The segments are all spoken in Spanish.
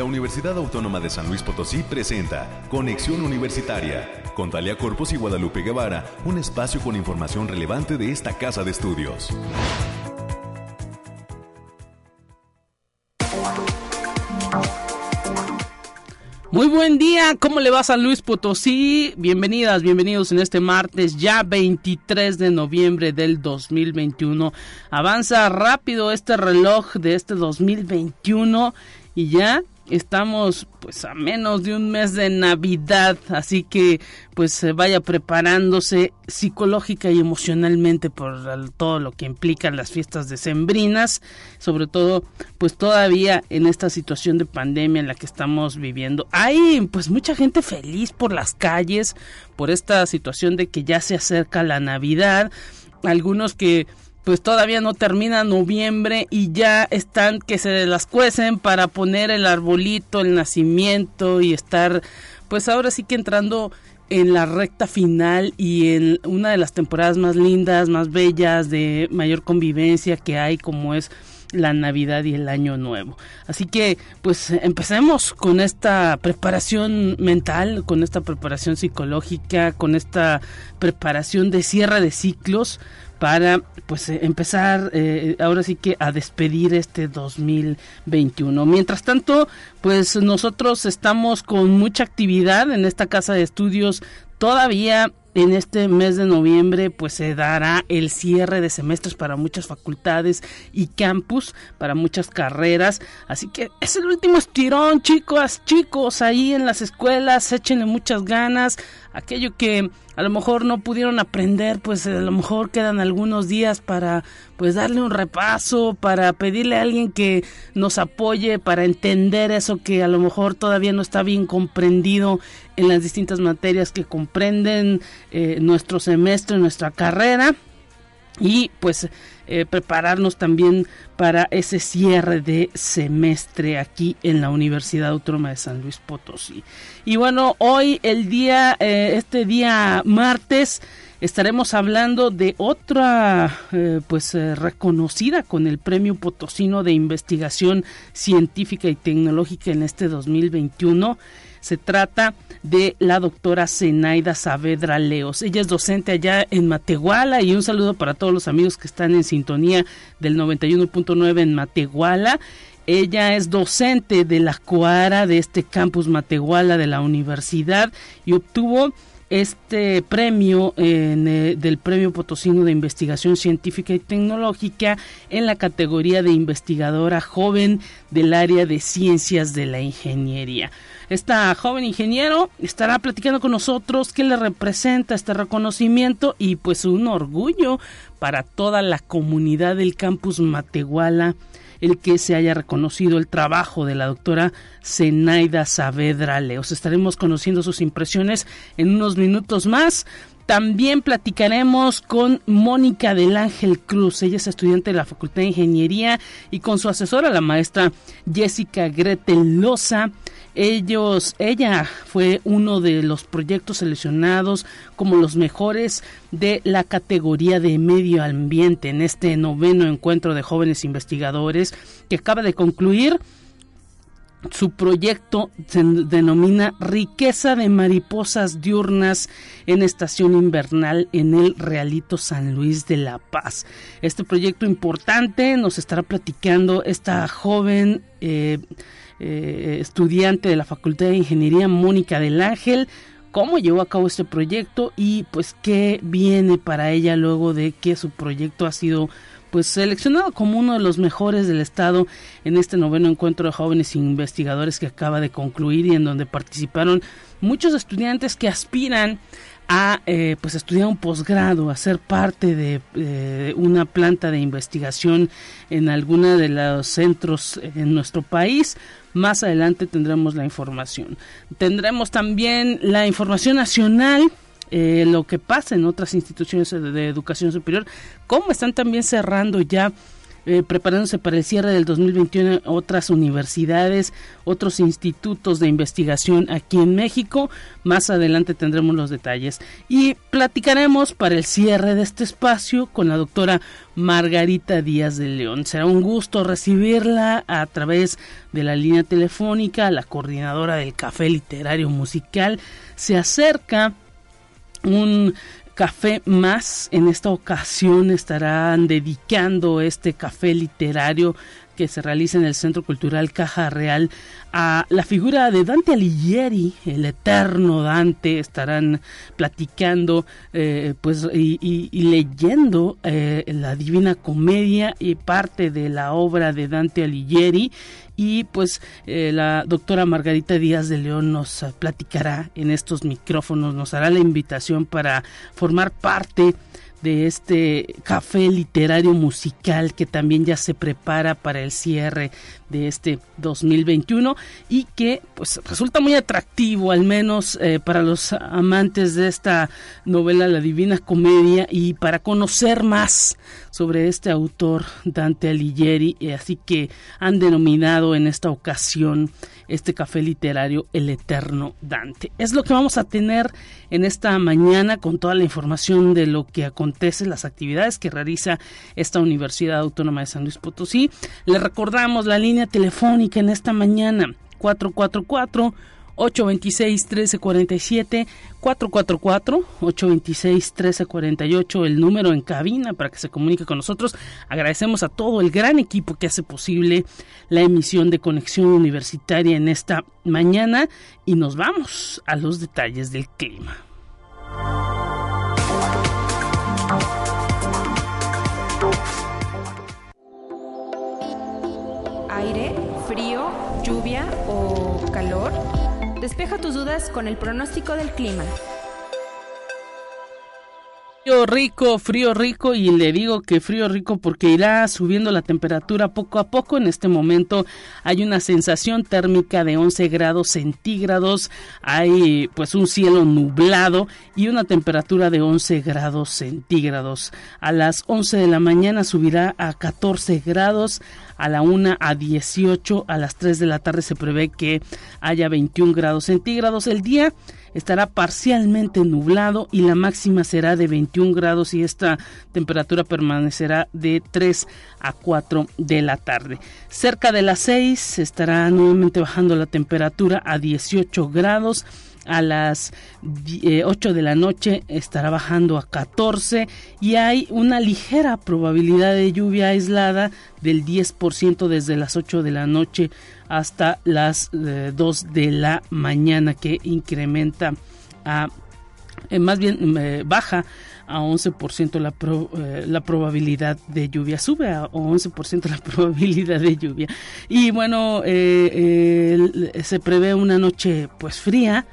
La Universidad Autónoma de San Luis Potosí presenta Conexión Universitaria con Talia Corpus y Guadalupe Guevara, un espacio con información relevante de esta casa de estudios. Muy buen día, ¿cómo le va San Luis Potosí? Bienvenidas, bienvenidos en este martes, ya 23 de noviembre del 2021. Avanza rápido este reloj de este 2021 y ya estamos pues a menos de un mes de Navidad, así que pues vaya preparándose psicológica y emocionalmente por todo lo que implican las fiestas decembrinas, sobre todo pues todavía en esta situación de pandemia en la que estamos viviendo. Hay pues mucha gente feliz por las calles, por esta situación de que ya se acerca la Navidad, algunos que pues todavía no termina noviembre y ya están que se las cuecen para poner el arbolito, el nacimiento y estar pues ahora sí que entrando en la recta final y en una de las temporadas más lindas, más bellas, de mayor convivencia que hay como es la Navidad y el Año Nuevo. Así que pues empecemos con esta preparación mental, con esta preparación psicológica, con esta preparación de cierre de ciclos para pues eh, empezar eh, ahora sí que a despedir este 2021. Mientras tanto, pues nosotros estamos con mucha actividad en esta casa de estudios todavía en este mes de noviembre pues se dará el cierre de semestres para muchas facultades y campus, para muchas carreras. Así que es el último estirón, chicos, chicos, ahí en las escuelas, échenle muchas ganas. Aquello que a lo mejor no pudieron aprender, pues a lo mejor quedan algunos días para pues darle un repaso, para pedirle a alguien que nos apoye para entender eso que a lo mejor todavía no está bien comprendido en las distintas materias que comprenden eh, nuestro semestre, nuestra carrera y pues eh, prepararnos también para ese cierre de semestre aquí en la Universidad Autónoma de San Luis Potosí. Y bueno, hoy el día, eh, este día martes, estaremos hablando de otra pues reconocida con el premio potosino de investigación científica y tecnológica en este 2021 se trata de la doctora Zenaida Saavedra Leos. Ella es docente allá en Matehuala y un saludo para todos los amigos que están en sintonía del 91.9 en Matehuala. Ella es docente de la Coara de este campus Matehuala de la universidad y obtuvo este premio eh, del Premio Potosino de Investigación Científica y Tecnológica en la categoría de investigadora joven del área de ciencias de la ingeniería. Esta joven ingeniero estará platicando con nosotros qué le representa este reconocimiento y pues un orgullo para toda la comunidad del campus Matehuala el que se haya reconocido el trabajo de la doctora Zenaida Saavedra Leos. Estaremos conociendo sus impresiones en unos minutos más. También platicaremos con Mónica del Ángel Cruz. Ella es estudiante de la Facultad de Ingeniería y con su asesora, la maestra Jessica Gretel Loza. Ellos, ella fue uno de los proyectos seleccionados como los mejores de la categoría de medio ambiente en este noveno encuentro de jóvenes investigadores que acaba de concluir. Su proyecto se denomina Riqueza de Mariposas Diurnas en Estación Invernal en el Realito San Luis de la Paz. Este proyecto importante nos estará platicando esta joven eh, eh, estudiante de la Facultad de Ingeniería, Mónica del Ángel, cómo llevó a cabo este proyecto y pues qué viene para ella luego de que su proyecto ha sido pues seleccionado como uno de los mejores del estado en este noveno encuentro de jóvenes investigadores que acaba de concluir y en donde participaron muchos estudiantes que aspiran a eh, pues estudiar un posgrado, a ser parte de eh, una planta de investigación en alguna de los centros en nuestro país. Más adelante tendremos la información. Tendremos también la información nacional. Eh, lo que pasa en otras instituciones de educación superior, cómo están también cerrando ya eh, preparándose para el cierre del 2021 otras universidades, otros institutos de investigación aquí en México. Más adelante tendremos los detalles y platicaremos para el cierre de este espacio con la doctora Margarita Díaz de León. Será un gusto recibirla a través de la línea telefónica. La coordinadora del Café Literario Musical se acerca un café más. En esta ocasión estarán dedicando este café literario que se realiza en el Centro Cultural Caja Real a la figura de Dante Alighieri, el eterno Dante, estarán platicando eh, pues y, leyendo eh, la Divina Comedia y parte de la obra de Dante Alighieri. Y pues eh, la doctora Margarita Díaz de León nos platicará en estos micrófonos, nos hará la invitación para formar parte de este café literario musical que también ya se prepara para el cierre de este 2021 y que pues resulta muy atractivo al menos eh, para los amantes de esta novela La Divina Comedia y para conocer más sobre este autor Dante Alighieri así que han denominado en esta ocasión este café literario El Eterno Dante. Es lo que vamos a tener en esta mañana con toda la información de lo que acontece, las actividades que realiza esta Universidad Autónoma de San Luis Potosí. Le recordamos la línea telefónica en esta mañana 444 826-1347, 444-826-1348, el número en cabina para que se comunique con nosotros. Agradecemos a todo el gran equipo que hace posible la emisión de Conexión Universitaria en esta mañana y nos vamos a los detalles del clima. Aire, frío, lluvia o calor. Despeja tus dudas con el pronóstico del clima. Frío rico, frío rico y le digo que frío rico porque irá subiendo la temperatura poco a poco. En este momento hay una sensación térmica de 11 grados centígrados, hay pues un cielo nublado y una temperatura de 11 grados centígrados. A las 11 de la mañana subirá a 14 grados, a la 1 a 18, a las 3 de la tarde se prevé que haya 21 grados centígrados. El día estará parcialmente nublado y la máxima será de 21 grados y esta temperatura permanecerá de 3 a 4 de la tarde. Cerca de las 6 estará nuevamente bajando la temperatura a 18 grados a las 8 eh, de la noche estará bajando a 14 y hay una ligera probabilidad de lluvia aislada del 10% desde las 8 de la noche hasta las 2 eh, de la mañana que incrementa a eh, más bien baja a 11% la, la probabilidad de lluvia, sube a 11% la probabilidad de lluvia. Y bueno, se prevé una noche pues fría,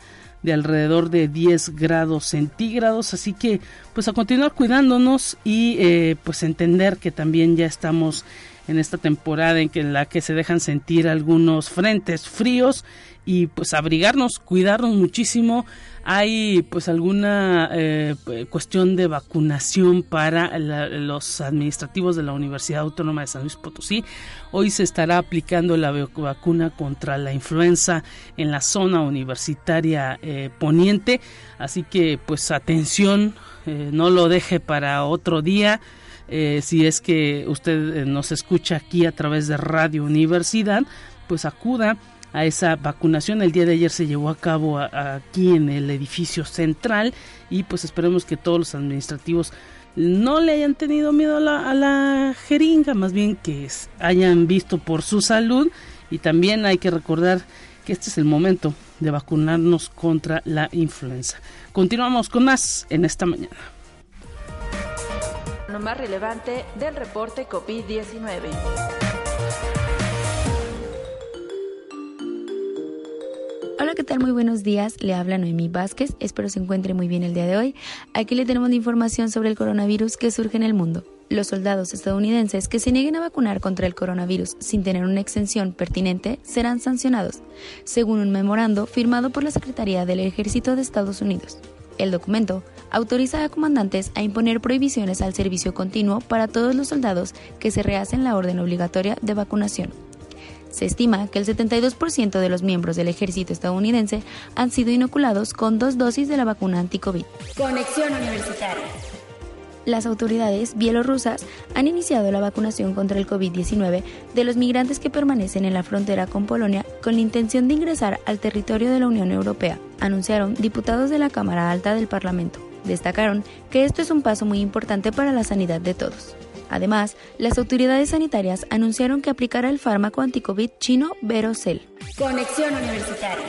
de alrededor de 10 grados centígrados. Así que pues a continuar cuidándonos y eh, pues entender que también ya estamos en esta temporada en que la que se dejan sentir algunos frentes fríos y pues abrigarnos, cuidarnos muchísimo. Hay pues alguna eh, cuestión de vacunación para los administrativos de la Universidad Autónoma de San Luis Potosí. Hoy se estará aplicando la vacuna contra la influenza en la zona universitaria eh, poniente. Así que pues atención, eh, no lo deje para otro día. Si es que usted nos escucha aquí a través de Radio Universidad, pues acuda a esa vacunación. El día de ayer se llevó a cabo aquí en el edificio central y pues esperemos que todos los administrativos no le hayan tenido miedo a la, a la jeringa, más bien que hayan visto por su salud y también hay que recordar que este es el momento de vacunarnos contra la influenza. Continuamos con más en esta mañana. Más relevante del reporte COVID-19. Hola, ¿qué tal? Muy buenos días. Le habla Noemí Vázquez. Espero se encuentre muy bien el día de hoy. Aquí le tenemos la información sobre el coronavirus que surge en el mundo. Los soldados estadounidenses que se nieguen a vacunar contra el coronavirus sin tener una exención pertinente serán sancionados, según un memorando firmado por la Secretaría del Ejército de Estados Unidos. El documento autoriza a comandantes a imponer prohibiciones al servicio continuo para todos los soldados que se rehacen la orden obligatoria de vacunación. Se estima que el 72% de los miembros del ejército estadounidense han sido inoculados con dos dosis de la vacuna anti-COVID. Conexión Universitaria las autoridades bielorrusas han iniciado la vacunación contra el COVID-19 de los migrantes que permanecen en la frontera con Polonia con la intención de ingresar al territorio de la Unión Europea, anunciaron diputados de la Cámara Alta del Parlamento. Destacaron que esto es un paso muy importante para la sanidad de todos. Además, las autoridades sanitarias anunciaron que aplicará el fármaco anticovid chino Verocel. Conexión Universitaria.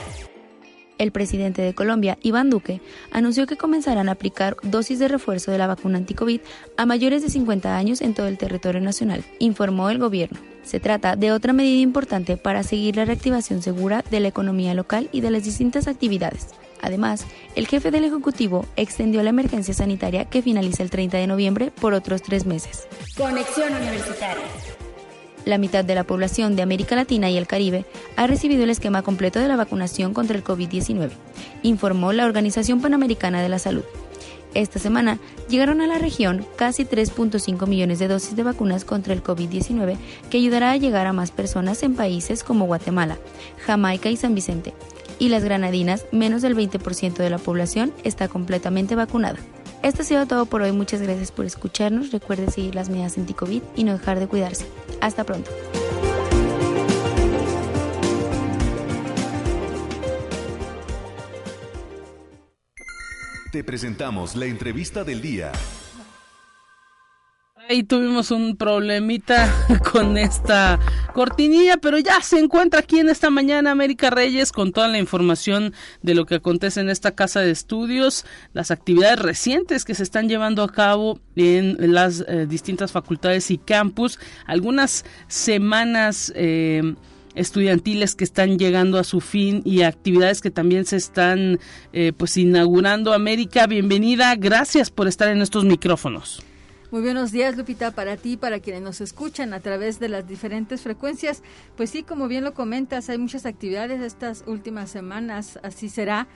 El presidente de Colombia, Iván Duque, anunció que comenzarán a aplicar dosis de refuerzo de la vacuna anticovid a mayores de 50 años en todo el territorio nacional, informó el gobierno. Se trata de otra medida importante para seguir la reactivación segura de la economía local y de las distintas actividades. Además, el jefe del Ejecutivo extendió la emergencia sanitaria que finaliza el 30 de noviembre por otros tres meses. Conexión Universitaria. La mitad de la población de América Latina y el Caribe ha recibido el esquema completo de la vacunación contra el COVID-19, informó la Organización Panamericana de la Salud. Esta semana llegaron a la región casi 3.5 millones de dosis de vacunas contra el COVID-19 que ayudará a llegar a más personas en países como Guatemala, Jamaica y San Vicente. Y las granadinas, menos del 20% de la población, está completamente vacunada. Esto ha sido todo por hoy. Muchas gracias por escucharnos. Recuerde seguir las medidas anti-COVID y no dejar de cuidarse. Hasta pronto. Te presentamos la entrevista del día. Ahí tuvimos un problemita con esta cortinilla, pero ya se encuentra aquí en esta mañana América Reyes con toda la información de lo que acontece en esta casa de estudios, las actividades recientes que se están llevando a cabo en las eh, distintas facultades y campus, algunas semanas eh, estudiantiles que están llegando a su fin y actividades que también se están eh, pues inaugurando. América, bienvenida, gracias por estar en estos micrófonos. Muy buenos días, Lupita, para ti, para quienes nos escuchan a través de las diferentes frecuencias. Pues sí, como bien lo comentas, hay muchas actividades estas últimas semanas, así será.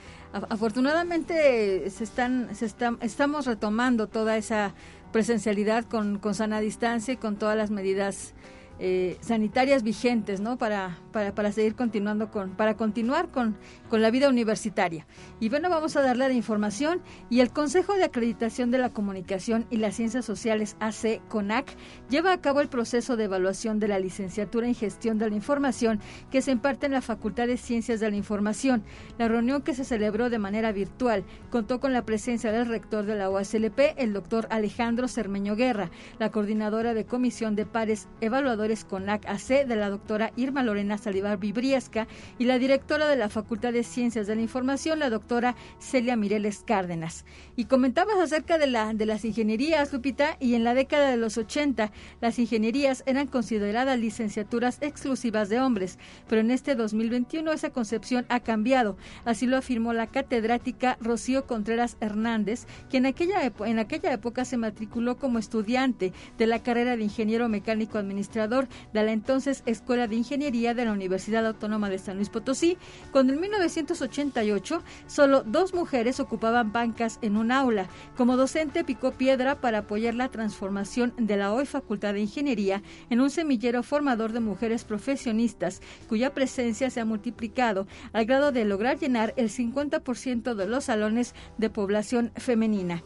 Afortunadamente se están, se están, estamos retomando toda esa presencialidad con, con sana distancia y con todas las medidas eh, sanitarias vigentes, ¿no? Para, para, para, seguir continuando con, para continuar con, con la vida universitaria. Y bueno, vamos a darle la información y el Consejo de Acreditación de la Comunicación y las Ciencias Sociales AC CONAC lleva a cabo el proceso de evaluación de la licenciatura en gestión de la información que se imparte en la Facultad de Ciencias de la Información. La reunión que se celebró de manera virtual contó con la presencia del rector de la OASLP, el doctor Alejandro Cermeño Guerra, la coordinadora de Comisión de Pares Evaluadores CONAC AC de la doctora Irma Lorena Salivar Vibriesca y la directora de la Facultad de Ciencias de la Información, la doctora Celia Mireles Cárdenas. Y comentabas acerca de, la, de las ingenierías, Lupita, y en la década de los 80 las ingenierías eran consideradas licenciaturas exclusivas de hombres, pero en este 2021 esa concepción ha cambiado. Así lo afirmó la catedrática Rocío Contreras Hernández, que en aquella, en aquella época se matriculó como estudiante de la carrera de ingeniero mecánico administrador de la entonces Escuela de Ingeniería de la Universidad Autónoma de San Luis Potosí. Cuando en 1988 solo dos mujeres ocupaban bancas en un aula. Como docente picó piedra para apoyar la transformación de la hoy Facultad de Ingeniería en un semillero formador de mujeres profesionistas cuya presencia se ha multiplicado al grado de lograr llenar el 50% de los salones de población femenina.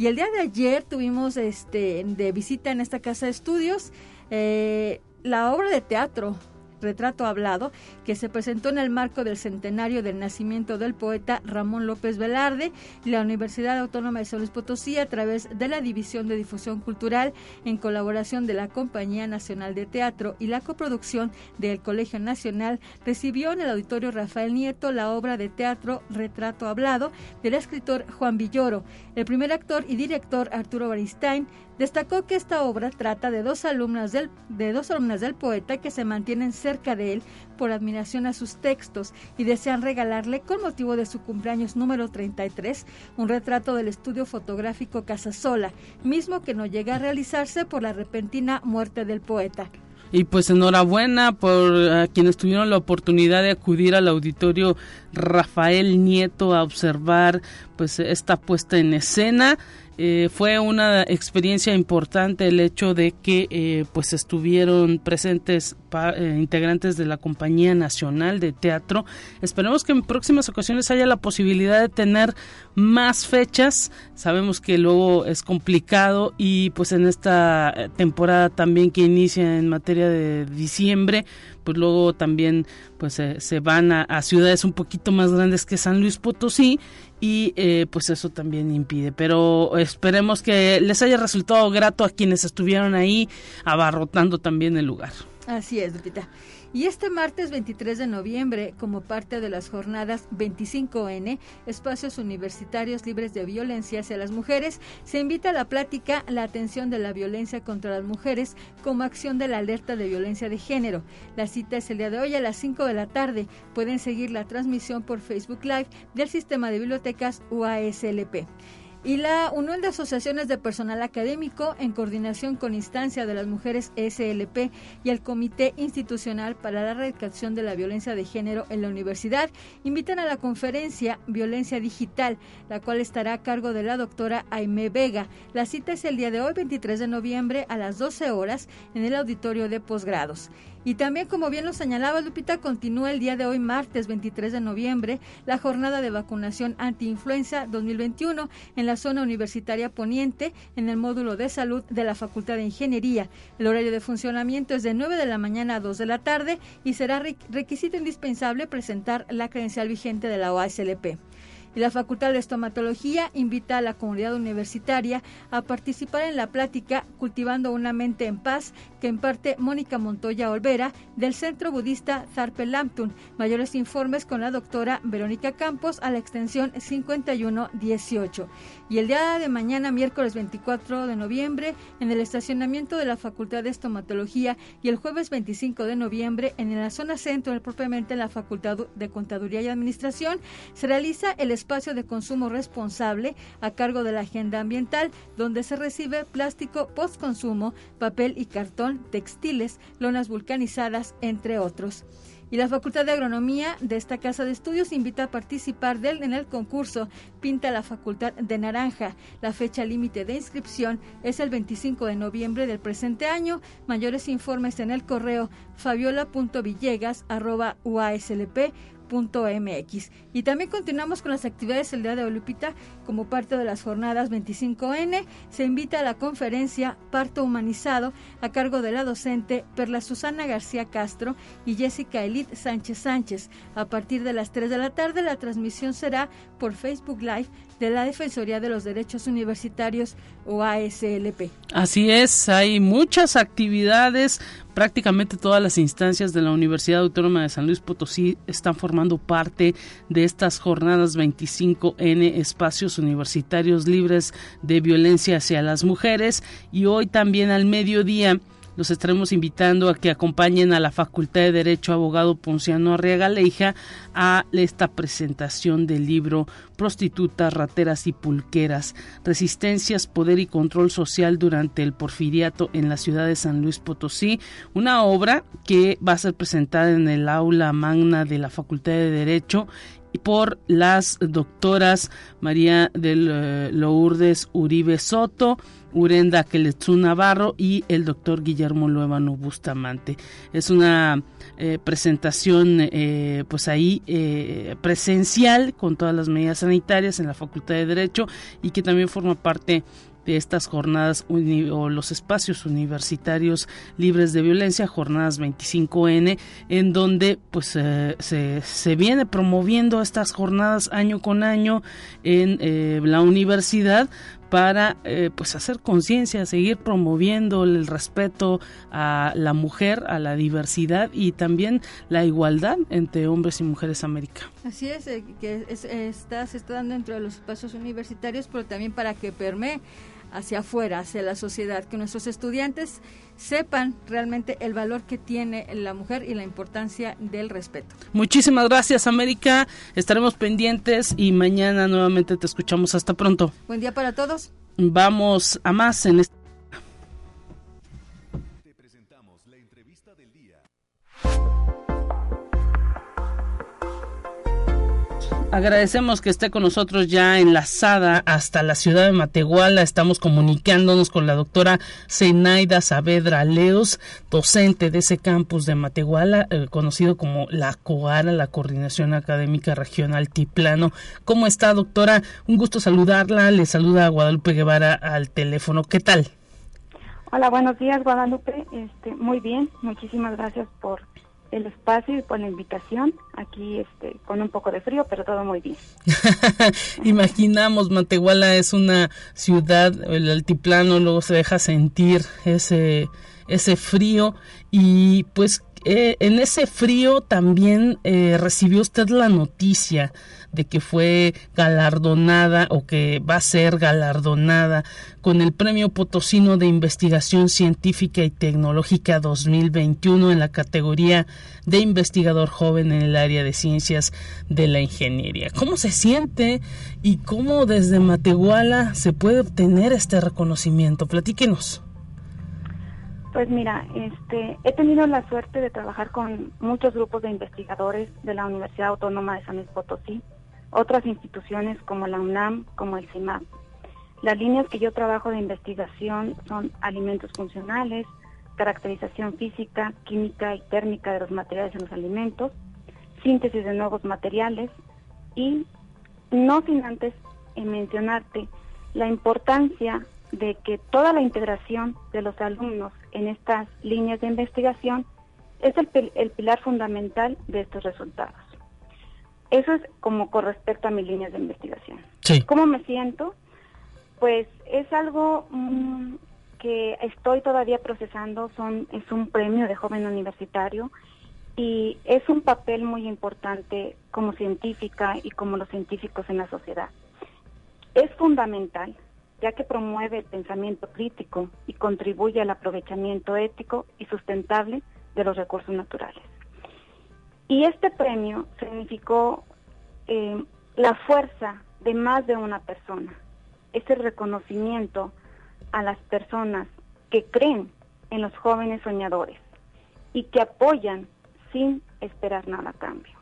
Y el día de ayer tuvimos este de visita en esta casa de estudios eh, la obra de teatro Retrato Hablado, que se presentó en el marco del centenario del nacimiento del poeta Ramón López Velarde y la Universidad Autónoma de San Luis Potosí a través de la División de Difusión Cultural en colaboración de la Compañía Nacional de Teatro y la coproducción del Colegio Nacional recibió en el Auditorio Rafael Nieto la obra de teatro Retrato Hablado del escritor Juan Villoro. El primer actor y director Arturo Baristain Destacó que esta obra trata de dos alumnas del, de dos alumnas del poeta que se mantienen cerca de él por admiración a sus textos y desean regalarle con motivo de su cumpleaños número 33 un retrato del estudio fotográfico Casasola, mismo que no llega a realizarse por la repentina muerte del poeta. Y pues enhorabuena por quienes tuvieron la oportunidad de acudir al auditorio Rafael Nieto a observar pues esta puesta en escena. Eh, fue una experiencia importante el hecho de que eh, pues estuvieron presentes eh, integrantes de la compañía nacional de teatro. Esperemos que en próximas ocasiones haya la posibilidad de tener más fechas. Sabemos que luego es complicado y pues en esta temporada también que inicia en materia de diciembre pues luego también pues se van a ciudades un poquito más grandes que San Luis Potosí y eh, pues eso también impide. Pero esperemos que les haya resultado grato a quienes estuvieron ahí abarrotando también el lugar. Así es, Lupita. Y este martes 23 de noviembre, como parte de las jornadas 25N, Espacios Universitarios Libres de Violencia hacia las Mujeres, se invita a la plática La atención de la violencia contra las mujeres como acción de la alerta de violencia de género. La cita es el día de hoy a las 5 de la tarde. Pueden seguir la transmisión por Facebook Live del Sistema de Bibliotecas UASLP y la Unión de Asociaciones de Personal Académico, en coordinación con Instancia de las Mujeres SLP y el Comité Institucional para la Erradicación de la Violencia de Género en la Universidad, invitan a la conferencia Violencia Digital, la cual estará a cargo de la doctora Aime Vega. La cita es el día de hoy, 23 de noviembre, a las 12 horas, en el auditorio de posgrados. Y también, como bien lo señalaba Lupita, continúa el día de hoy, martes 23 de noviembre, la jornada de vacunación antiinfluenza 2021 en la zona universitaria poniente, en el módulo de salud de la Facultad de Ingeniería. El horario de funcionamiento es de 9 de la mañana a 2 de la tarde y será requisito indispensable presentar la credencial vigente de la OASLP y la Facultad de Estomatología invita a la comunidad universitaria a participar en la plática Cultivando una mente en paz que imparte Mónica Montoya Olvera del Centro Budista Zarpe Lamptun. Mayores informes con la doctora Verónica Campos a la extensión 5118. Y el día de mañana, miércoles 24 de noviembre, en el estacionamiento de la Facultad de Estomatología y el jueves 25 de noviembre en la zona centro, propiamente en la Facultad de Contaduría y Administración, se realiza el espacio de consumo responsable a cargo de la agenda ambiental, donde se recibe plástico postconsumo, papel y cartón, textiles, lonas vulcanizadas, entre otros. Y la Facultad de Agronomía de esta casa de estudios invita a participar del, en el concurso Pinta la Facultad de Naranja. La fecha límite de inscripción es el 25 de noviembre del presente año. Mayores informes en el correo fabiola.villegas.uaslp Y también continuamos con las actividades el día de hoy, Como parte de las jornadas 25N, se invita a la conferencia Parto Humanizado a cargo de la docente Perla Susana García Castro y Jessica Elite Sánchez Sánchez. A partir de las 3 de la tarde, la transmisión será por Facebook Live de la Defensoría de los Derechos Universitarios o ASLP. Así es, hay muchas actividades, prácticamente todas las instancias de la Universidad Autónoma de San Luis Potosí están formando parte de estas jornadas 25N espacios universitarios libres de violencia hacia las mujeres y hoy también al mediodía los estaremos invitando a que acompañen a la Facultad de Derecho Abogado Ponciano Arriaga Leija a esta presentación del libro Prostitutas, Rateras y Pulqueras, Resistencias, Poder y Control Social durante el Porfiriato en la ciudad de San Luis Potosí, una obra que va a ser presentada en el aula magna de la Facultad de Derecho por las doctoras María del eh, Lourdes Uribe Soto, Urenda Keletsu Navarro y el doctor Guillermo Luevano Bustamante. Es una eh, presentación eh, pues ahí presencial con todas las medidas sanitarias en la Facultad de Derecho y que también forma parte de estas jornadas o los espacios universitarios libres de violencia, jornadas 25N, en donde pues eh, se, se, viene promoviendo estas jornadas año con año en eh, la universidad para eh, pues hacer conciencia, seguir promoviendo el respeto a la mujer, a la diversidad y también la igualdad entre hombres y mujeres América. Así es, que está, se está dando dentro de los espacios universitarios, pero también para que permee hacia afuera, hacia la sociedad, que nuestros estudiantes sepan realmente el valor que tiene la mujer y la importancia del respeto. Muchísimas gracias, América. Estaremos pendientes y mañana nuevamente te escuchamos. Hasta pronto. Buen día para todos. Vamos a más en este Agradecemos que esté con nosotros ya enlazada hasta la ciudad de Matehuala. Estamos comunicándonos con la doctora Zenaida Saavedra Leos, docente de ese campus de Matehuala, eh, conocido como la COARA, la Coordinación Académica Regional Tiplano. ¿Cómo está, doctora? Un gusto saludarla. Le saluda a Guadalupe Guevara al teléfono. ¿Qué tal? Hola, buenos días, Guadalupe. Este, muy bien. Muchísimas gracias por el espacio y por la invitación. Aquí este, con un poco de frío, pero todo muy bien. Imaginamos, Matehuala es una ciudad, el altiplano luego se deja sentir ese, ese frío y pues eh, en ese frío también eh, recibió usted la noticia de que fue galardonada o que va a ser galardonada con el Premio Potosino de Investigación Científica y Tecnológica 2021 en la categoría de investigador joven en el área de ciencias de la ingeniería. ¿Cómo se siente y cómo desde Matehuala se puede obtener este reconocimiento? Platíquenos. Pues mira, este, he tenido la suerte de trabajar con muchos grupos de investigadores de la Universidad Autónoma de San Luis Potosí, otras instituciones como la UNAM, como el CIMAP. Las líneas que yo trabajo de investigación son alimentos funcionales, caracterización física, química y térmica de los materiales en los alimentos, síntesis de nuevos materiales y no sin antes mencionarte la importancia de que toda la integración de los alumnos en estas líneas de investigación es el, el pilar fundamental de estos resultados. Eso es como con respecto a mis líneas de investigación. ¿Cómo me siento? Pues es algo mm, que estoy todavía procesando, son, es un premio de joven universitario y es un papel muy importante como científica y como los científicos en la sociedad. Es fundamental ya que promueve el pensamiento crítico y contribuye al aprovechamiento ético y sustentable de los recursos naturales. Y este premio significó eh, la fuerza de más de una persona, ese reconocimiento a las personas que creen en los jóvenes soñadores y que apoyan sin esperar nada a cambio.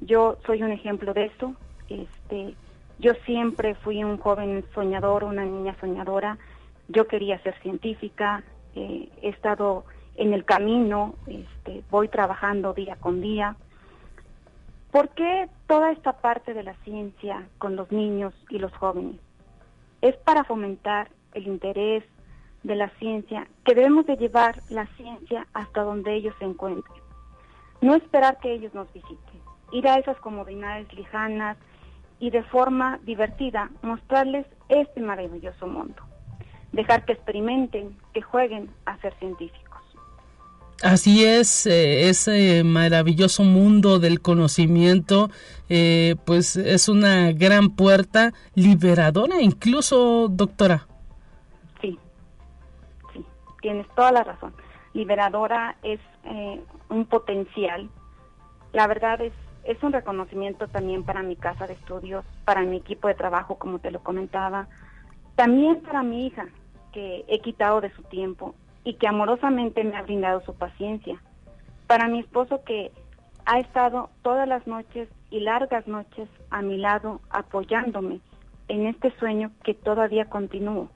Yo soy un ejemplo de eso. Este, yo siempre fui un joven soñador, una niña soñadora. Yo quería ser científica. Eh, he estado en el camino, este, voy trabajando día con día. ¿Por qué toda esta parte de la ciencia con los niños y los jóvenes? Es para fomentar el interés de la ciencia, que debemos de llevar la ciencia hasta donde ellos se encuentren. No esperar que ellos nos visiten, ir a esas comodidades lejanas y de forma divertida mostrarles este maravilloso mundo. Dejar que experimenten, que jueguen a ser científicos. Así es, eh, ese maravilloso mundo del conocimiento, eh, pues es una gran puerta liberadora, incluso, doctora. Sí, sí, tienes toda la razón. Liberadora es eh, un potencial. La verdad es, es un reconocimiento también para mi casa de estudios, para mi equipo de trabajo, como te lo comentaba, también para mi hija, que he quitado de su tiempo y que amorosamente me ha brindado su paciencia. Para mi esposo que ha estado todas las noches y largas noches a mi lado apoyándome en este sueño que todavía continúo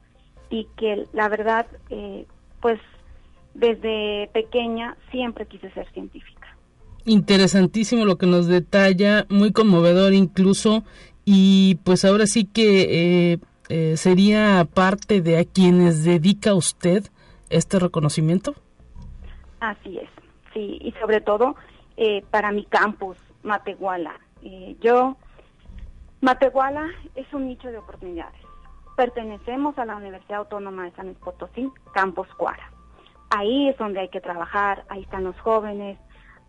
y que la verdad, eh, pues desde pequeña siempre quise ser científica. Interesantísimo lo que nos detalla, muy conmovedor incluso, y pues ahora sí que eh, eh, sería parte de a quienes dedica usted este reconocimiento? Así es, sí, y sobre todo eh, para mi campus, Matehuala. Eh, yo, Matehuala es un nicho de oportunidades. Pertenecemos a la Universidad Autónoma de San Luis Potosí, Campus Cuara. Ahí es donde hay que trabajar, ahí están los jóvenes,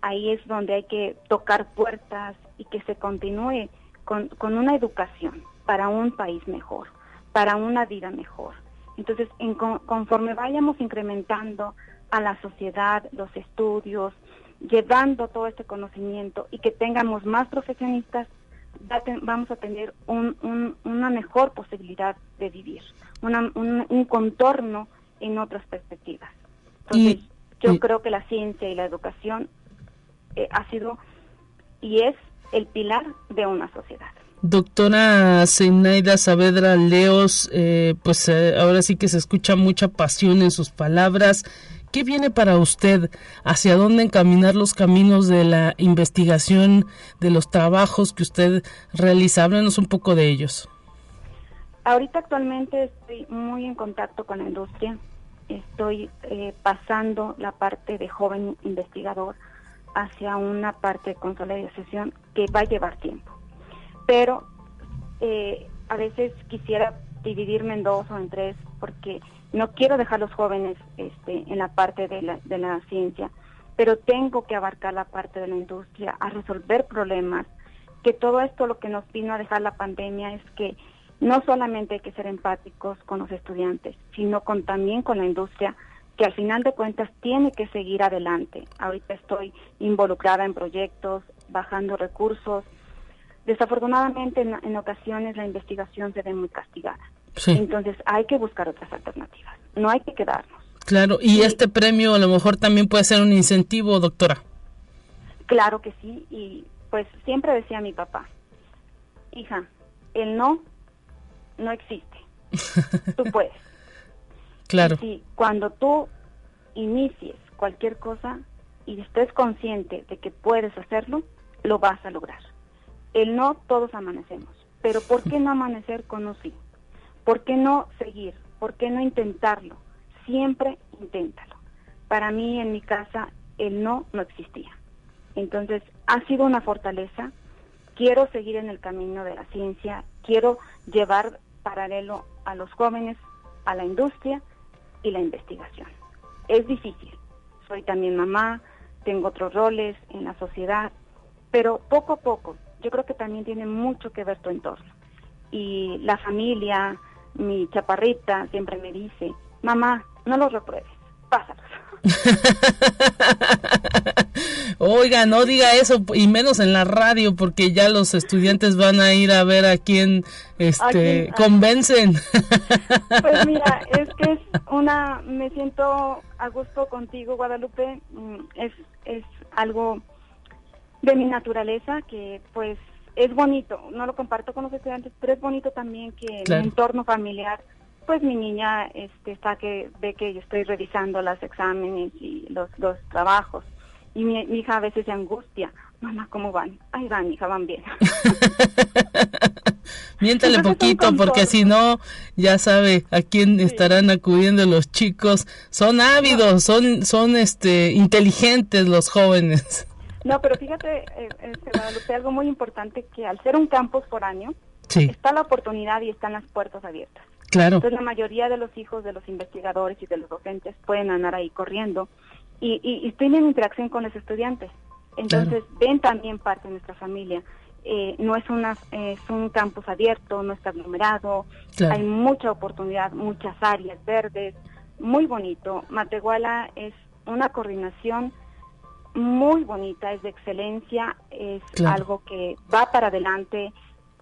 ahí es donde hay que tocar puertas y que se continúe con, con una educación para un país mejor, para una vida mejor. Entonces, en, conforme vayamos incrementando a la sociedad los estudios, llevando todo este conocimiento y que tengamos más profesionistas, vamos a tener una mejor posibilidad de vivir, un, contorno en otras perspectivas. Entonces, yo creo que la ciencia y la educación eh, ha sido y es el pilar de una sociedad. Doctora Zenaida Saavedra Leos, eh, pues eh, ahora sí que se escucha mucha pasión en sus palabras. ¿Qué viene para usted? ¿Hacia dónde encaminar los caminos de la investigación, de los trabajos que usted realiza? Háblenos un poco de ellos. Ahorita actualmente estoy muy en contacto con la industria. Estoy eh, pasando la parte de joven investigador hacia una parte de consolidación que va a llevar tiempo. Pero eh, a veces quisiera dividirme en dos o en tres porque no quiero dejar a los jóvenes este, en la parte de la, de la ciencia, pero tengo que abarcar la parte de la industria, a resolver problemas, que todo esto lo que nos vino a dejar la pandemia es que no solamente hay que ser empáticos con los estudiantes, sino con también con la industria, que al final de cuentas tiene que seguir adelante. Ahorita estoy involucrada en proyectos, bajando recursos, Desafortunadamente, en, ocasiones la investigación se ve muy castigada. Entonces, hay que buscar otras alternativas. No hay que quedarnos. Claro, y este premio a lo mejor también puede ser un incentivo, doctora. Claro que sí, y pues siempre decía mi papá, hija, el no no existe. tú puedes. Claro. Y cuando tú inicies cualquier cosa y estés consciente de que puedes hacerlo, lo vas a lograr el no todos amanecemos, pero ¿por qué no amanecer con un sí? ¿Por qué no seguir? ¿Por qué no intentarlo? Siempre inténtalo. Para mí en mi casa el no no existía. Entonces ha sido una fortaleza. Quiero seguir en el camino de la ciencia, quiero llevar paralelo a los jóvenes, a la industria y la investigación. Es difícil. Soy también mamá, tengo otros roles en la sociedad, pero poco a poco yo creo que también tiene mucho que ver tu entorno. Y la familia, mi chaparrita siempre me dice, mamá, no los repruebes, pásalos. Oiga, no diga eso y menos en la radio porque ya los estudiantes van a ir a ver a quién este convencen. Pues mira, es que es una me siento a gusto contigo Guadalupe, mm, es es algo de mi naturaleza, que pues es bonito, no lo comparto con los estudiantes, pero es bonito también que en mi entorno familiar, pues mi niña este, está que ve que yo estoy revisando los exámenes y los, los trabajos. Y mi, hija a veces se angustia, mamá, ¿cómo van? Ay, van, hija, van bien. Miéntale poquito, porque si no, ya sabe a quién estarán acudiendo los chicos. Son ávidos, son, son este, inteligentes los jóvenes. No, pero fíjate, eh, este, algo muy importante que al ser un campus por año, está la oportunidad y están las puertas abiertas. Claro. Entonces la mayoría de los hijos de los investigadores y de los docentes pueden andar ahí corriendo y, y, tienen interacción con los estudiantes. Entonces ven también parte de nuestra familia. Eh, no es una es un campus abierto, no está aglomerado, hay mucha oportunidad, muchas áreas verdes, muy bonito. Matehuala es una coordinación muy bonita, es de excelencia, es algo que va para adelante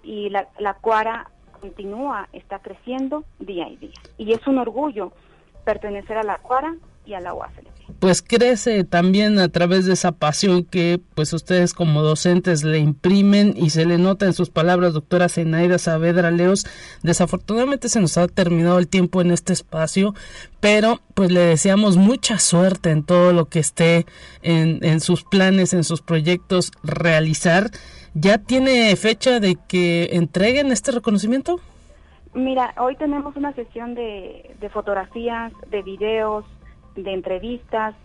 y la, la Cuara continúa, está creciendo día y día. Y es un orgullo pertenecer a la Cuara y a la UASL pues crece también a través de esa pasión que pues ustedes como docentes le imprimen y se le nota en sus palabras, doctora Zenaida Saavedra Leos. Desafortunadamente se nos ha terminado el tiempo en este espacio, pero pues le deseamos mucha suerte en todo lo que esté en, en sus planes, en sus proyectos realizar. ¿Ya tiene fecha de que entreguen este reconocimiento? Mira, hoy tenemos una sesión de, de fotografías, de videos, de entrevistas.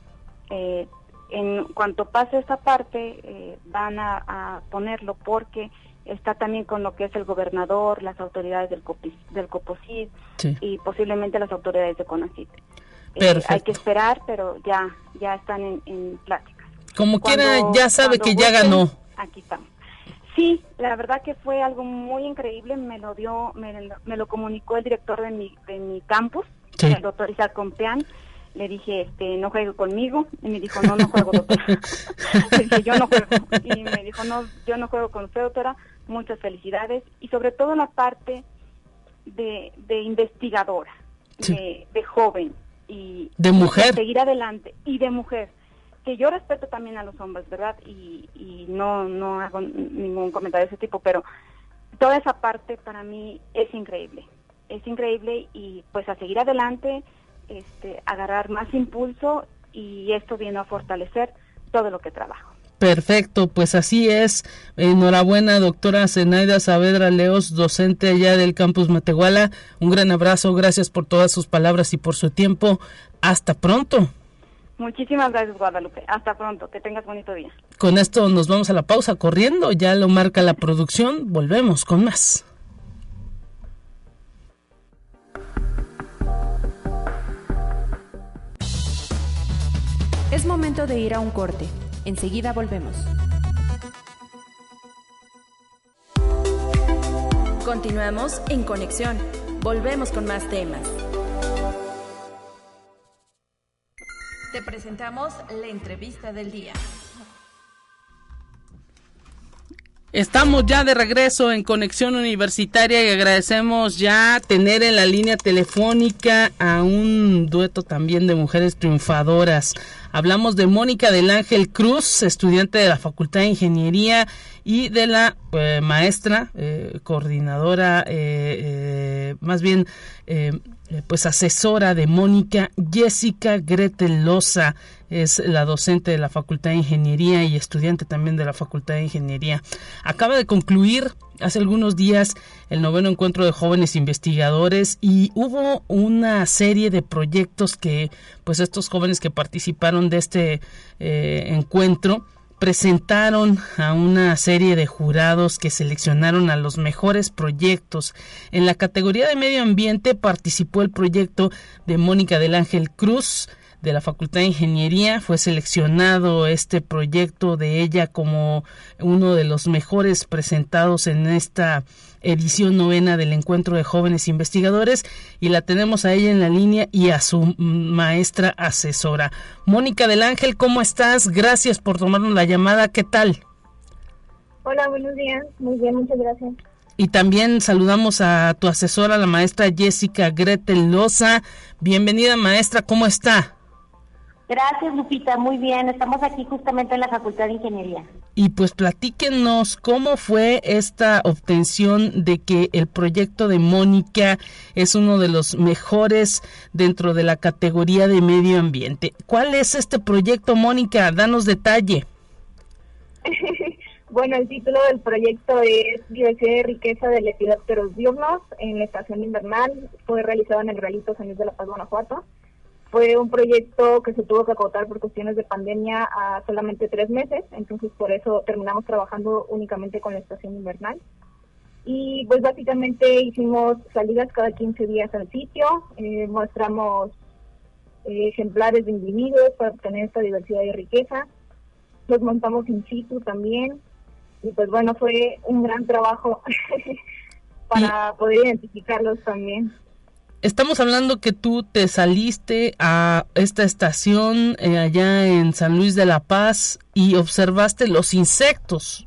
Eh, en cuanto pase esta parte, eh, van a, ponerlo porque está también con lo que es el gobernador, las autoridades del, del COPOSID y posiblemente las autoridades de CONACIT. Eh, hay que esperar, pero ya, ya están en, en pláticas. Como quiera, ya sabe que ya ganó. Aquí estamos. Sí, la verdad que fue algo muy increíble. Me lo dio, me, lo comunicó el director de mi, de mi campus, el doctor Isaac Compeán le dije, este, no juegue conmigo, y me dijo, no, no juego, doctora. le dije, yo no juego. Y me dijo, no, yo no juego con usted, doctora, muchas felicidades. Y sobre todo la parte de, de investigadora, de, de, joven. y De mujer. seguir adelante, y de mujer. Que yo respeto también a los hombres, ¿verdad? Y, y no, no hago ningún comentario de ese tipo, pero toda esa parte para mí es increíble. Es increíble y pues a seguir adelante, este, agarrar más impulso y esto viene a fortalecer todo lo que trabajo. Perfecto, pues así es. Enhorabuena, doctora Zenaida Saavedra Leos, docente allá del campus Matehuala. Un gran abrazo, gracias por todas sus palabras y por su tiempo. Hasta pronto. Muchísimas gracias, Guadalupe. Hasta pronto. Que tengas bonito día. Con esto nos vamos a la pausa corriendo. Ya lo marca la producción. Volvemos con más. Es momento de ir a un corte. Enseguida volvemos. Continuamos en conexión. Volvemos con más temas. Te presentamos la entrevista del día. Estamos ya de regreso en Conexión Universitaria y agradecemos ya tener en la línea telefónica a un dueto también de mujeres triunfadoras. Hablamos de Mónica del Ángel Cruz, estudiante de la Facultad de Ingeniería y de la eh, maestra, eh, coordinadora, eh, más bien, pues asesora de Mónica, Jessica Gretel Loza, es la docente de la Facultad de Ingeniería y estudiante también de la Facultad de Ingeniería. Acaba de concluir hace algunos días el noveno encuentro de jóvenes investigadores y hubo una serie de proyectos que pues estos jóvenes que participaron de este encuentro presentaron a una serie de jurados que seleccionaron a los mejores proyectos. En la categoría de medio ambiente participó el proyecto de Mónica del Ángel Cruz de la Facultad de Ingeniería. Fue seleccionado este proyecto de ella como uno de los mejores presentados en esta edición novena del Encuentro de Jóvenes Investigadores y la tenemos a ella en la línea y a su maestra asesora. Mónica del Ángel, ¿cómo estás? Gracias por tomarnos la llamada. ¿Qué tal? Hola, buenos días. Muy bien, muchas gracias. Y también saludamos a tu asesora, la maestra Jessica Gretel Loza. Bienvenida, maestra, ¿cómo está? Gracias, Lupita. Muy bien. Estamos aquí justamente en la Facultad de Ingeniería. Y pues platíquenos cómo fue esta obtención de que el proyecto de Mónica es uno de los mejores dentro de la categoría de medio ambiente. ¿Cuál es este proyecto, Mónica? Danos detalle. bueno, el título del proyecto es Diversidad y riqueza de lepidópteros diurnos en la estación invernal. Fue realizado en el Realito San Luis de la Paz, Guanajuato. Fue un proyecto que se tuvo que acotar por cuestiones de pandemia a solamente tres meses, entonces por eso terminamos trabajando únicamente con la estación invernal. Y pues básicamente hicimos salidas cada 15 días al sitio, eh, mostramos eh, ejemplares de individuos para obtener esta diversidad y riqueza, los montamos in situ también, y pues bueno, fue un gran trabajo para poder identificarlos también estamos hablando que tú te saliste a esta estación eh, allá en San Luis de la Paz y observaste los insectos.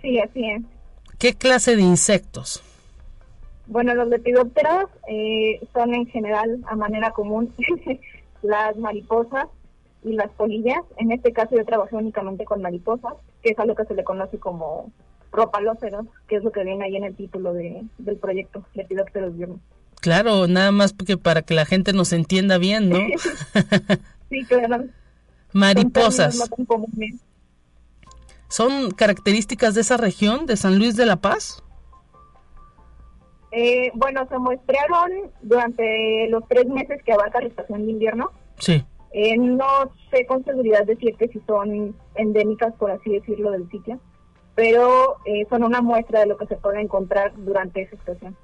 Sí, así es. ¿Qué clase de insectos? Bueno, los lepidópteros eh, son en general, a manera común, las mariposas y las polillas. En este caso yo trabajé únicamente con mariposas, que es algo que se le conoce como ropalóceros, que es lo que viene ahí en el título de, del proyecto, diurnos. Claro, nada más porque para que la gente nos entienda bien, ¿no? sí, claro. Mariposas. ¿Son características de esa región, de San Luis de la Paz? Eh, bueno, se muestrearon durante los tres meses que abarca la estación de invierno. Sí. Eh, no sé con seguridad decirte si son endémicas, por así decirlo, del sitio, pero eh, son una muestra de lo que se puede encontrar durante esa estación.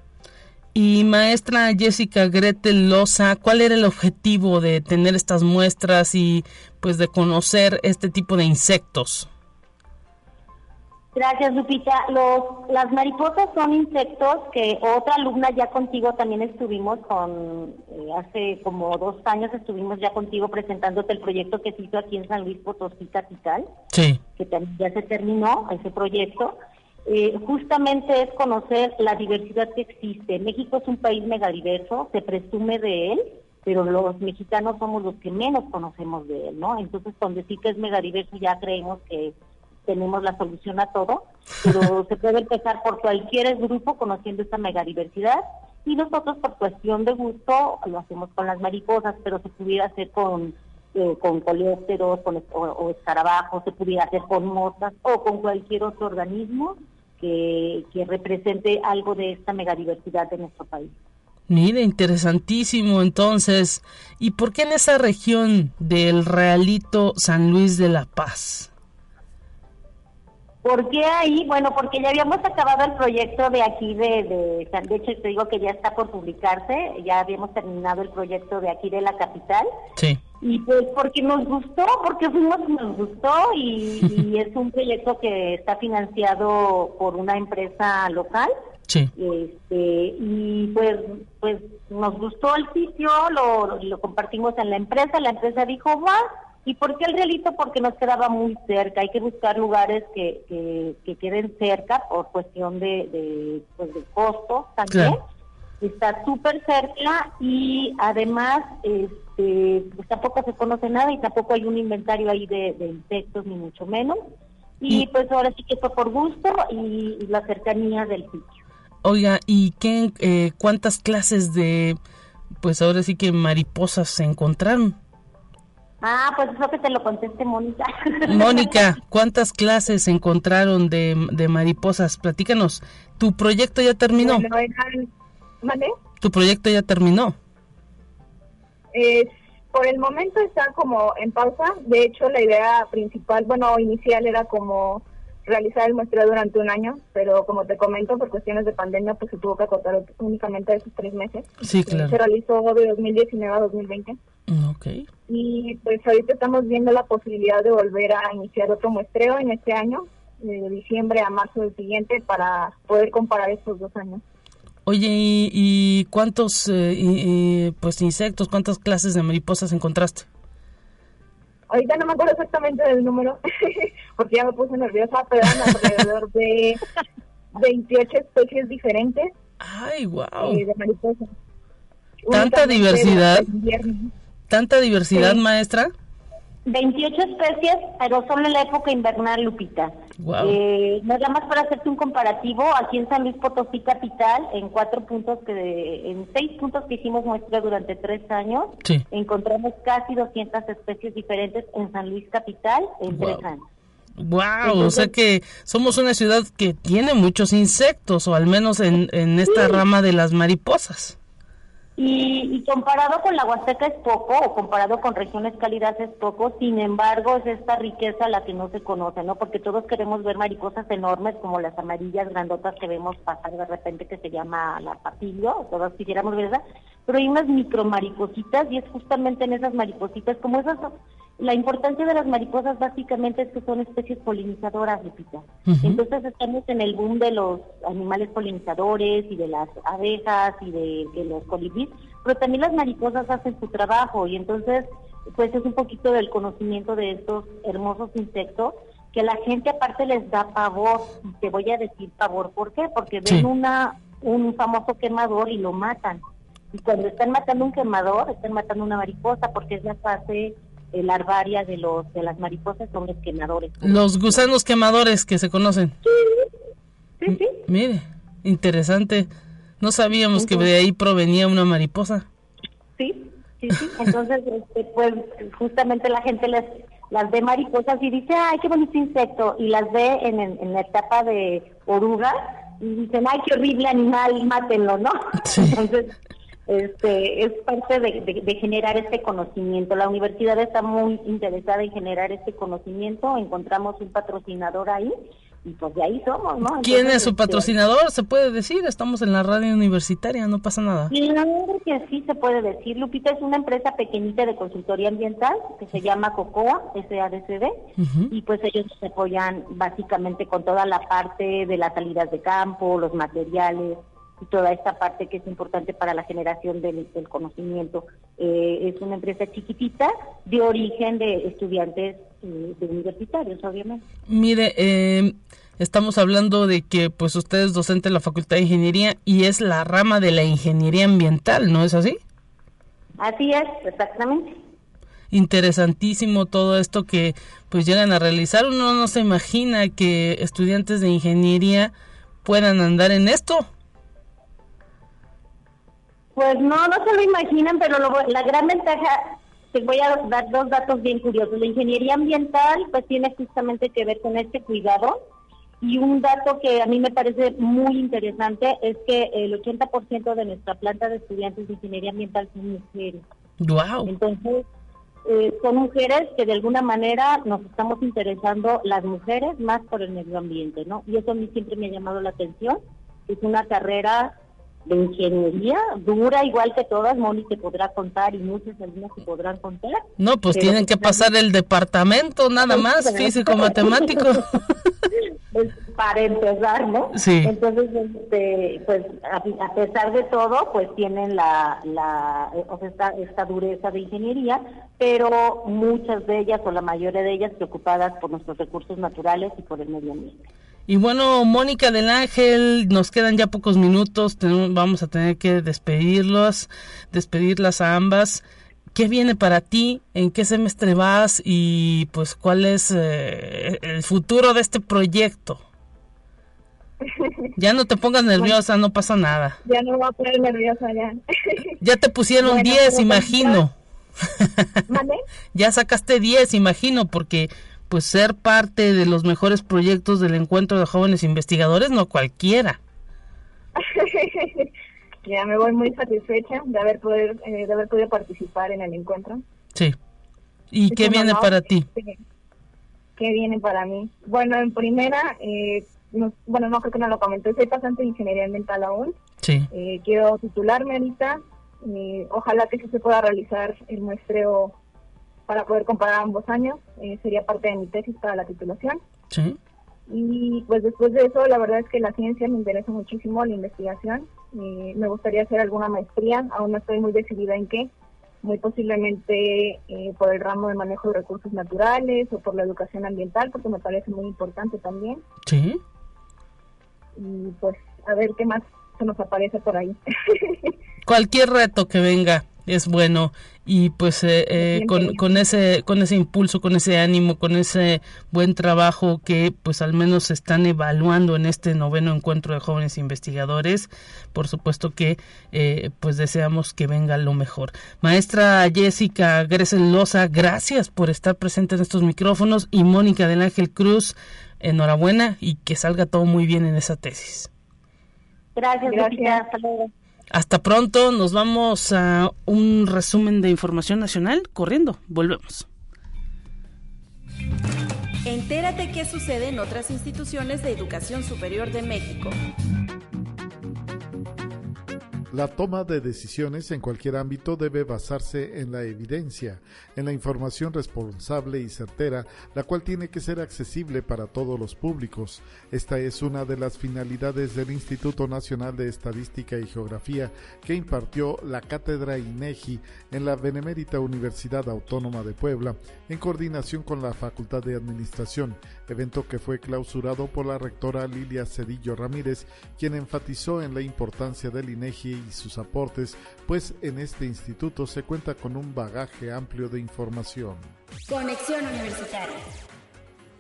Y maestra Jessica Gretel Loza, ¿cuál era el objetivo de tener estas muestras y pues de conocer este tipo de insectos? Gracias, Lupita. Los, las mariposas son insectos que otra alumna ya contigo también estuvimos con, eh, hace como dos años estuvimos ya contigo presentándote el proyecto que se hizo aquí en San Luis Potosí Capital. Sí. Que ya se terminó ese proyecto. Eh, justamente es conocer la diversidad que existe. México es un país megadiverso, se presume de él, pero los mexicanos somos los que menos conocemos de él, ¿no? Entonces, con decir que es megadiverso ya creemos que tenemos la solución a todo, pero se puede empezar por cualquier grupo conociendo esta megadiversidad y nosotros por cuestión de gusto lo hacemos con las mariposas, pero se pudiera hacer con eh, con coleópteros con, o, escarabajos, se pudiera hacer con moscas o con cualquier otro organismo que, que represente algo de esta megadiversidad de nuestro país. Mire, interesantísimo entonces. ¿Y por qué en esa región del Realito San Luis de la Paz? ¿Por qué ahí? Bueno, porque ya habíamos acabado el proyecto de aquí de, de, de hecho te digo que ya está por publicarse, ya habíamos terminado el proyecto de aquí de la capital. Sí. Y pues porque nos gustó, porque fuimos y nos gustó y, es un proyecto que está financiado por una empresa local. Sí. Este, y pues pues nos gustó el sitio, lo, lo compartimos en la empresa, la empresa dijo, va, ¿Y por qué el realito? Porque nos quedaba muy cerca. Hay que buscar lugares que, que, queden cerca por cuestión de, de, pues de costo también. Está súper cerca y además este, pues tampoco se conoce nada y tampoco hay un inventario ahí de, insectos ni mucho menos. Y, pues ahora sí que fue por gusto y, la cercanía del sitio. Oiga, ¿y qué, eh, cuántas clases de, pues ahora sí que mariposas se encontraron? Ah, pues eso que te lo conteste Mónica. Mónica, ¿cuántas clases encontraron de, de mariposas? Platícanos. ¿Tu proyecto ya terminó? ¿Vale? ¿Tu proyecto ya terminó? Eh, por el momento está como en pausa. De hecho, la idea principal, bueno, inicial era como realizar el muestreo durante un año, pero como te comento, por cuestiones de pandemia, pues se tuvo que acotar únicamente a esos tres meses. Sí, claro. Se realizó de 2019 a 2020. Ok. Y pues ahorita estamos viendo la posibilidad de volver a iniciar otro muestreo en este año, de diciembre a marzo del siguiente, para poder comparar estos dos años. Oye, ¿y, cuántos eh, pues insectos, cuántas clases de mariposas encontraste? Ahorita no me acuerdo exactamente del número, porque ya me puse nerviosa, pero eran alrededor de 28 especies diferentes. ¡Ay, wow! Eh, de mariposas. ¿Tanta diversidad? ¿Tanta diversidad, maestra? 28 especies, pero solo en la época invernal, Lupita. Eh, nada más para hacerte un comparativo, aquí en San Luis Potosí capital, en cuatro puntos que, en seis puntos que hicimos muestra durante tres años, encontramos casi 200 especies diferentes en San Luis capital en tres años. Wow, o sea que somos una ciudad que tiene muchos insectos, o al menos en, en esta rama de las mariposas. Y, comparado con la Huasteca es poco, o comparado con regiones cálidas es poco, sin embargo es esta riqueza la que no se conoce, ¿no? Porque todos queremos ver mariposas enormes como las amarillas grandotas que vemos pasar de repente que se llama la papillo, todos quisiéramos ver esa, pero hay unas micro maripositas y es justamente en esas maripositas, como esas la importancia de las mariposas básicamente es que son especies polinizadoras, Lupita. Entonces estamos en el boom de los animales polinizadores y de las abejas y de, los colibríes, pero también las mariposas hacen su trabajo y entonces pues es un poquito del conocimiento de estos hermosos insectos que la gente aparte les da pavor. Te voy a decir pavor, ¿por qué? Porque ven una un famoso quemador y lo matan. Y cuando están matando un quemador, están matando una mariposa porque es la fase larvaria de los de las mariposas son los quemadores. Los gusanos quemadores que se conocen. Sí, sí. Mire, interesante. No sabíamos que de ahí provenía una mariposa. Sí, sí, sí. Entonces, este, pues justamente la gente les las ve mariposas y dice, ay, qué bonito insecto, y las ve en, en, la etapa de oruga y dicen, ay, qué horrible animal, mátenlo, ¿no? Entonces, este, es parte de, generar este conocimiento. La universidad está muy interesada en generar este conocimiento. Encontramos un patrocinador ahí y pues de ahí somos, ¿no? ¿Quién es su este, patrocinador? Se puede decir, estamos en la radio universitaria, no pasa nada. Claro que sí se puede decir. Lupita es una empresa pequeñita de consultoría ambiental que se llama COCOA, SADCD, y pues ellos se apoyan básicamente con toda la parte de las salidas de campo, los materiales, toda esta parte que es importante para la generación del, conocimiento. Eh, es una empresa chiquitita de origen de estudiantes eh, de universitarios, obviamente. Mire, eh, estamos hablando de que pues usted es docente de la Facultad de Ingeniería y es la rama de la ingeniería ambiental, ¿no es así? Así es, exactamente. Interesantísimo todo esto que pues llegan a realizar. Uno no se imagina que estudiantes de ingeniería puedan andar en esto. Pues no, no se lo imaginan, pero la gran ventaja, te voy a dar dos datos bien curiosos. La ingeniería ambiental pues tiene justamente que ver con este cuidado y un dato que a mí me parece muy interesante es que el 80% de nuestra planta de estudiantes de ingeniería ambiental son mujeres. Wow. Entonces, eh, son mujeres que de alguna manera nos estamos interesando las mujeres más por el medio ambiente, ¿no? Y eso a mí siempre me ha llamado la atención. Es una carrera de ingeniería dura igual que todas, Moni te podrá contar y muchas algunas se podrán contar. No, pues tienen que pasar el departamento nada más, físico matemático. Pues, para empezar, ¿no? Sí. Entonces, este, pues a, pesar de todo, pues tienen la, la o sea, esta, esta dureza de ingeniería, pero muchas de ellas o la mayoría de ellas preocupadas por nuestros recursos naturales y por el medio ambiente. Y bueno, Mónica del Ángel, nos quedan ya pocos minutos, vamos a tener que despedirlos, despedirlas a ambas. ¿Qué viene para ti? ¿En qué semestre vas? Y pues, ¿cuál es eh, el futuro de este proyecto? Ya no te pongas nerviosa, no pasa nada. Ya no voy a poner nerviosa ya. Ya te pusieron 10, imagino. ya sacaste 10, imagino, porque pues ser parte de los mejores proyectos del encuentro de jóvenes investigadores, no cualquiera. ya me voy muy satisfecha de haber poder eh, de haber podido participar en el encuentro. Sí. ¿Y qué viene para ti? ¿Qué viene para mí? Bueno, en primera, eh, bueno, no creo que no lo comenté, soy pasante de ingeniería ambiental aún. Sí. Eh, quiero titularme ahorita. ojalá que se pueda realizar el muestreo para poder comparar ambos años. Eh, sería parte de mi tesis para la titulación. Sí. Y pues después de eso, la verdad es que la ciencia me interesa muchísimo, la investigación. me gustaría hacer alguna maestría, aún no estoy muy decidida en qué. Muy posiblemente eh, por el ramo de manejo de recursos naturales o por la educación ambiental, porque me parece muy importante también. Sí. Y pues a ver qué más se nos aparece por ahí. Cualquier reto que venga es bueno y pues eh, eh, con, con, ese con ese impulso con ese ánimo con ese buen trabajo que pues al menos se están evaluando en este noveno encuentro de jóvenes investigadores por supuesto que eh, pues deseamos que venga lo mejor. Maestra Jessica Gresel Loza gracias por estar presente en estos micrófonos y Mónica del Ángel Cruz enhorabuena y que salga todo muy bien en esa tesis. Gracias, gracias. Hasta pronto, nos vamos a un resumen de información nacional corriendo. Volvemos. Entérate qué sucede en otras instituciones de educación superior de México. La toma de decisiones en cualquier ámbito debe basarse en la evidencia, en la información responsable y certera, la cual tiene que ser accesible para todos los públicos. Esta es una de las finalidades del Instituto Nacional de Estadística y Geografía que impartió la cátedra INEGI en la Benemérita Universidad Autónoma de Puebla, en coordinación con la Facultad de Administración, evento que fue clausurado por la rectora Lilia Cedillo Ramírez, quien enfatizó en la importancia del INEGI y sus aportes, pues en este instituto se cuenta con un bagaje amplio de información. Conexión Universitaria.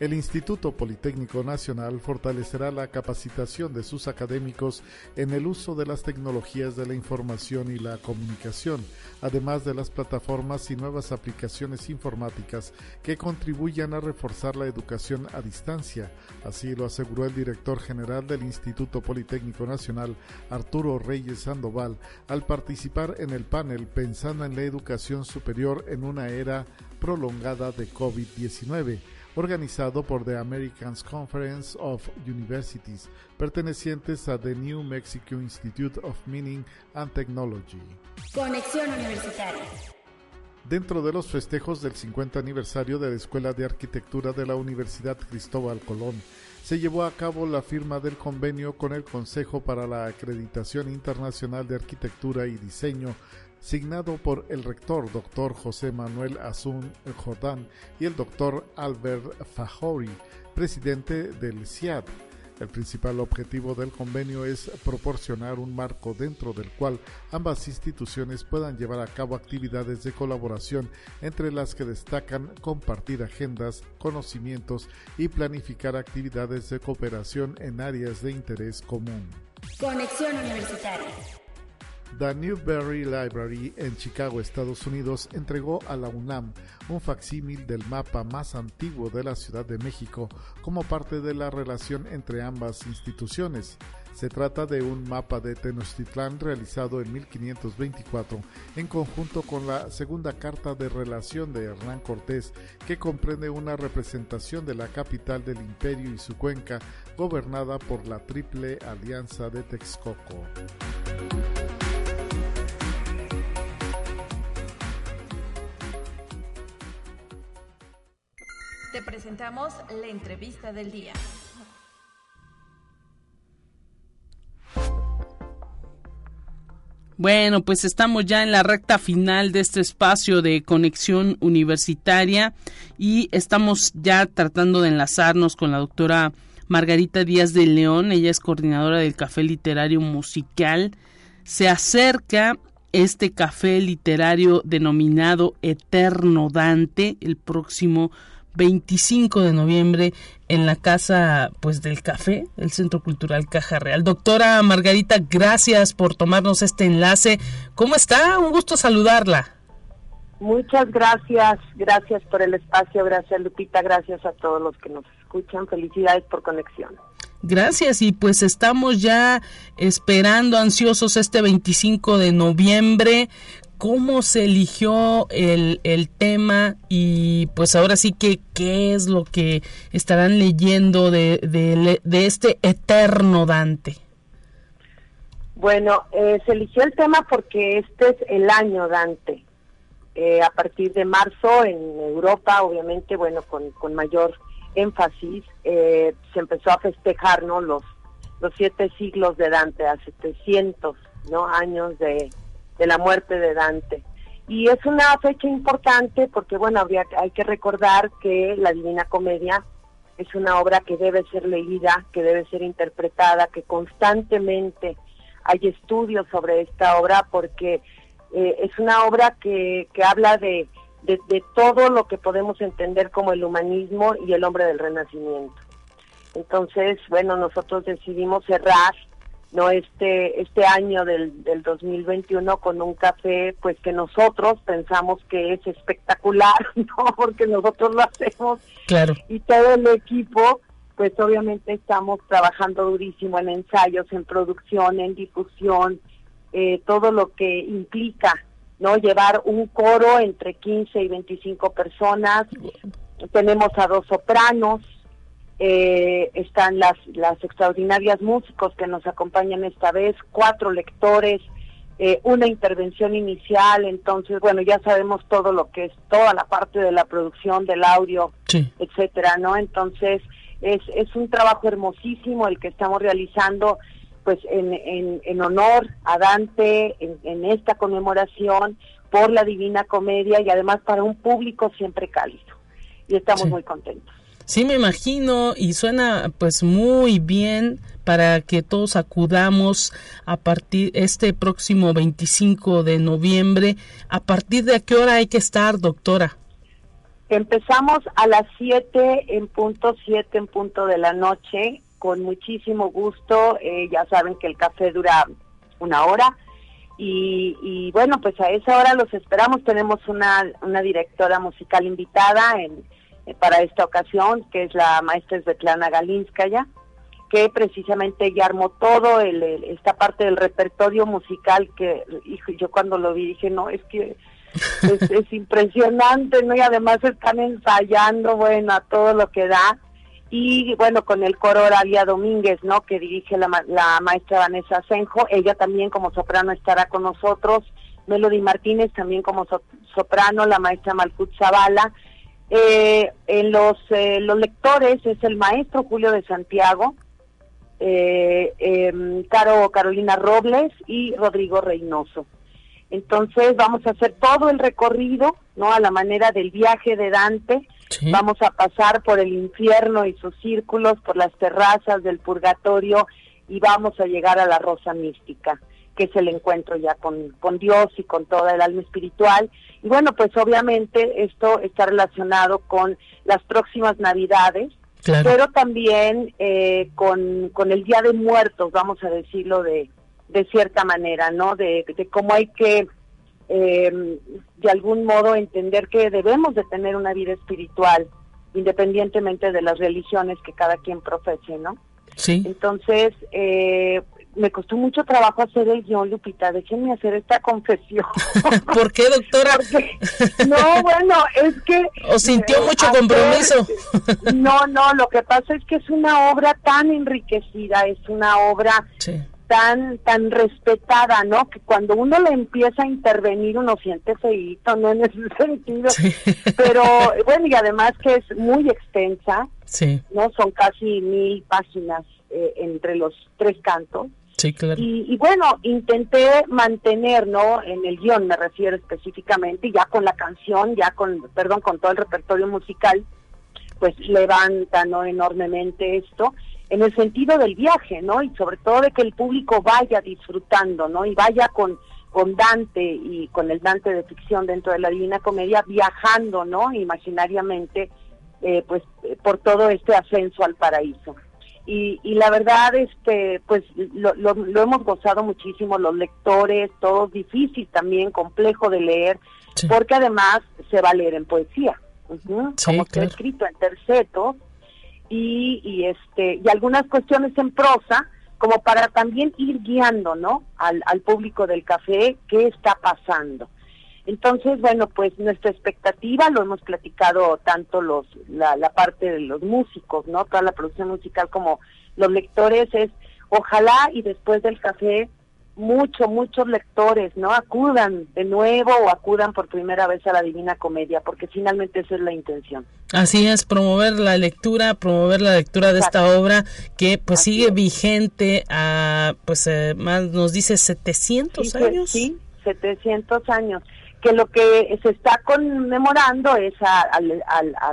El Instituto Politécnico Nacional fortalecerá la capacitación de sus académicos en el uso de las tecnologías de la información y la comunicación, además de las plataformas y nuevas aplicaciones informáticas que contribuyan a reforzar la educación a distancia. Así lo aseguró el director general del Instituto Politécnico Nacional, Arturo Reyes Sandoval, al participar en el panel Pensando en la Educación Superior en una era prolongada de COVID-19 organizado por The American Conference of Universities, pertenecientes a The New Mexico Institute of Meaning and Technology. Conexión Universitaria. Dentro de los festejos del 50 aniversario de la Escuela de Arquitectura de la Universidad Cristóbal Colón, se llevó a cabo la firma del convenio con el Consejo para la Acreditación Internacional de Arquitectura y Diseño signado por el rector Dr. José Manuel Azun Jordán y el Dr. Albert Fajori, presidente del CIAD. El principal objetivo del convenio es proporcionar un marco dentro del cual ambas instituciones puedan llevar a cabo actividades de colaboración entre las que destacan compartir agendas, conocimientos y planificar actividades de cooperación en áreas de interés común. Conexión Universitaria. The Newberry Library en Chicago, Estados Unidos, entregó a la UNAM un facsímil del mapa más antiguo de la Ciudad de México como parte de la relación entre ambas instituciones. Se trata de un mapa de Tenochtitlán realizado en 1524 en conjunto con la segunda carta de relación de Hernán Cortés, que comprende una representación de la capital del imperio y su cuenca, gobernada por la Triple Alianza de Texcoco. Te presentamos la entrevista del día. Bueno, pues estamos ya en la recta final de este espacio de conexión universitaria y estamos ya tratando de enlazarnos con la doctora Margarita Díaz de León. Ella es coordinadora del Café Literario Musical. Se acerca este café literario denominado Eterno Dante el próximo 25 de noviembre en la Casa pues del Café, el Centro Cultural Caja Real. Doctora Margarita, gracias por tomarnos este enlace. ¿Cómo está? Un gusto saludarla. Muchas gracias, gracias por el espacio, gracias Lupita, gracias a todos los que nos escuchan. Felicidades por conexión. Gracias y pues estamos ya esperando ansiosos este 25 de noviembre cómo se eligió el, el, tema y pues ahora sí que qué es lo que estarán leyendo de, de, de este eterno Dante. Bueno, eh, se eligió el tema porque este es el año Dante. Eh, a partir de marzo en Europa, obviamente, bueno, con, con mayor énfasis, eh, se empezó a festejar, ¿no? Los, los siete siglos de Dante, a 700, ¿no? Años de, de la muerte de Dante. Y es una fecha importante porque, bueno, habría, hay que recordar que la Divina Comedia es una obra que debe ser leída, que debe ser interpretada, que constantemente hay estudios sobre esta obra porque eh, es una obra que, que habla de, de, de todo lo que podemos entender como el humanismo y el hombre del renacimiento. Entonces, bueno, nosotros decidimos cerrar no este este año del, del 2021 con un café pues que nosotros pensamos que es espectacular no porque nosotros lo hacemos. Claro. Y todo el equipo pues obviamente estamos trabajando durísimo en ensayos en producción en difusión eh, todo lo que implica no llevar un coro entre 15 y 25 personas. Tenemos a dos sopranos eh, están las, las extraordinarias músicos que nos acompañan esta vez, cuatro lectores, eh, una intervención inicial, entonces, bueno, ya sabemos todo lo que es toda la parte de la producción del audio, sí. etcétera, ¿no? Entonces, es, es un trabajo hermosísimo el que estamos realizando, pues, en, en, en honor a Dante, en, en esta conmemoración por la Divina Comedia y además para un público siempre cálido. Y estamos Sí. muy contentos. Sí, me imagino y suena pues muy bien para que todos acudamos a partir este próximo 25 de noviembre. ¿A partir de qué hora hay que estar, doctora? Empezamos a las 7 en punto, 7 en punto de la noche, con muchísimo gusto. Eh, ya saben que el café dura una hora. Y, y bueno, pues a esa hora los esperamos. Tenemos una, una directora musical invitada en, para esta ocasión, que es la maestra Svetlana Galinskaya, que precisamente ella armó todo el, el- esta parte del repertorio musical que, hijo, yo cuando lo vi dije, no, es que es, es impresionante, ¿no? Y además están ensayando, bueno, a todo lo que da. Y bueno, con el coro Oralia Domínguez, ¿no? Que dirige la, la maestra Vanessa Senjo. Ella también como soprano estará con nosotros. Melody Martínez también como so- soprano, la maestra Malcut Zavala. Eh, en los, eh, los lectores es el maestro Julio de Santiago, eh, em, Caro Carolina Robles y Rodrigo Reynoso. Entonces vamos a hacer todo el recorrido, ¿no? A la manera del viaje de Dante. Vamos a pasar por el infierno y sus círculos, por las terrazas del purgatorio y vamos a llegar a la rosa mística, que es el encuentro ya con, con Dios y con toda el alma espiritual. Y bueno, pues obviamente esto está relacionado con las próximas Navidades, pero también eh, con, con el Día de Muertos, vamos a decirlo de, de cierta manera, ¿no? De, de cómo hay que, eh, de algún modo, entender que debemos de tener una vida espiritual, independientemente de las religiones que cada quien profese, ¿no? Sí. Entonces, eh, me costó mucho trabajo hacer el guion, Lupita. Déjenme hacer esta confesión. ¿Por qué, doctora? no, bueno, es que... ¿O sintió eh, mucho compromiso? no, no, lo que pasa es que es una obra tan enriquecida, es una obra tan tan respetada, ¿no? Que cuando uno le empieza a intervenir uno siente feíto, ¿no? En ese sentido. Pero, bueno, y además que es muy extensa. Sí. ¿No? Son casi mil páginas eh, entre los tres cantos. Sí, claro. Y, bueno, intenté mantener, ¿no? En el guion me refiero específicamente, ya con la canción, ya con, perdón, con todo el repertorio musical, pues levanta, ¿no? Enormemente esto, en el sentido del viaje, ¿no? Y sobre todo de que el público vaya disfrutando, ¿no? Y vaya con, con Dante y con el Dante de ficción dentro de la Divina Comedia, viajando, ¿no? Imaginariamente, eh, pues, por todo este ascenso al paraíso y, y la verdad este pues lo, lo, hemos gozado muchísimo los lectores todo difícil también complejo de leer porque además se va a leer en poesía como está escrito en terceto y, y este y algunas cuestiones en prosa como para también ir guiando no al, al público del café qué está pasando entonces, bueno, pues nuestra expectativa, lo hemos platicado tanto los la, la parte de los músicos, ¿no? Toda la producción musical como los lectores es, ojalá y después del café muchos, muchos lectores, ¿no? Acudan de nuevo o acudan por primera vez a la Divina Comedia, porque finalmente esa es la intención. Así es, promover la lectura, promover la lectura de esta obra que pues sigue vigente a, pues eh, más nos dice 700 años. Sí, 700 años que lo que se está conmemorando es a,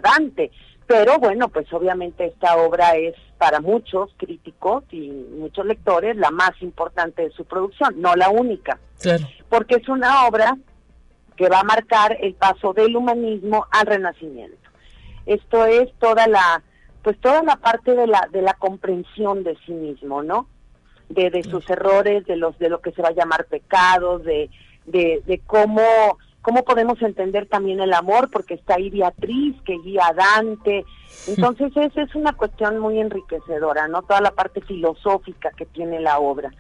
Dante. Pero bueno, pues obviamente esta obra es para muchos críticos y muchos lectores la más importante de su producción, no la única. Porque es una obra que va a marcar el paso del humanismo al renacimiento. Esto es toda la pues toda la parte de la de la comprensión de sí mismo, ¿no? De, de sus errores, de los de lo que se va a llamar pecados, de de, cómo, cómo podemos entender también el amor, porque está ahí Beatriz que guía a Dante. Entonces, esa es una cuestión muy enriquecedora, ¿no? Toda la parte filosófica que tiene la obra.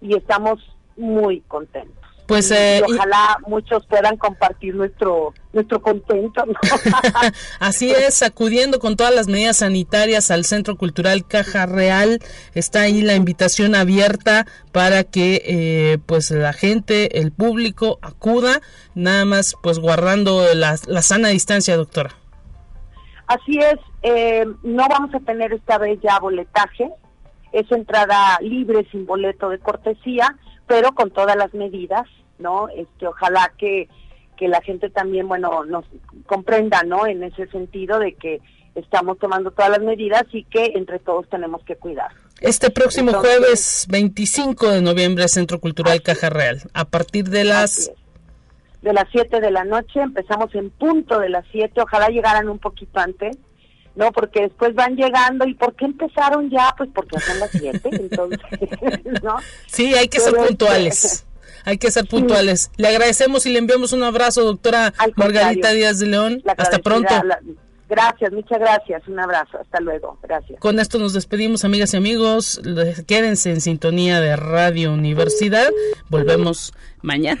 Y estamos muy contentos. Pues eh, ojalá muchos puedan compartir nuestro nuestro contento. Así es, acudiendo con todas las medidas sanitarias al Centro Cultural Caja Real, está ahí la invitación abierta para que eh, pues la gente, el público acuda, nada más pues guardando la, la sana distancia, doctora. Así es, eh, no vamos a tener esta vez ya boletaje, es entrada libre sin boleto de cortesía, pero con todas las medidas ¿no? Este, ojalá que, que la gente también, bueno, nos comprenda, ¿no? En ese sentido de que estamos tomando todas las medidas y que entre todos tenemos que cuidar. Este próximo jueves 25 de noviembre, Centro Cultural Caja Real, a partir de las... De las 7 de la noche, empezamos en punto de las 7, ojalá llegaran un poquito antes, ¿no? Porque después van llegando, ¿y por qué empezaron ya? Pues porque son las 7, entonces, ¿no? Sí, hay que ser este, puntuales hay que ser puntuales. Le agradecemos y le enviamos un abrazo, doctora Margarita Díaz de León. Hasta pronto. Gracias, muchas gracias. Un abrazo. Hasta luego. Gracias. Con esto nos despedimos, amigas y amigos. Quédense en sintonía de Radio Universidad. Volvemos mañana.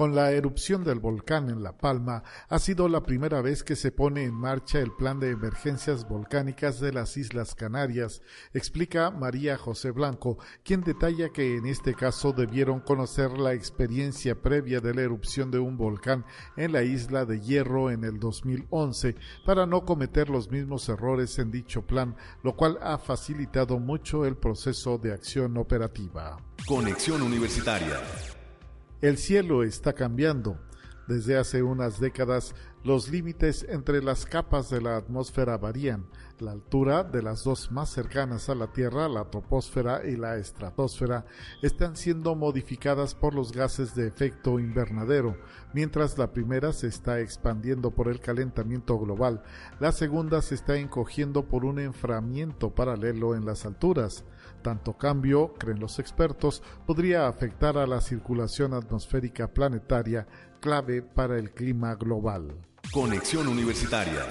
Con la erupción del volcán en La Palma, ha sido la primera vez que se pone en marcha el plan de emergencias volcánicas de las Islas Canarias, explica María José Blanco, quien detalla que en este caso debieron conocer la experiencia previa de la erupción de un volcán en la isla de Hierro en el 2011 para no cometer los mismos errores en dicho plan, lo cual ha facilitado mucho el proceso de acción operativa. Conexión Universitaria el cielo está cambiando. Desde hace unas décadas, los límites entre las capas de la atmósfera varían. La altura de las dos más cercanas a la Tierra, la troposfera y la estratosfera, están siendo modificadas por los gases de efecto invernadero, mientras la primera se está expandiendo por el calentamiento global, la segunda se está encogiendo por un enfriamiento paralelo en las alturas. Tanto cambio, creen los expertos, podría afectar a la circulación atmosférica planetaria, clave para el clima global. Conexión Universitaria.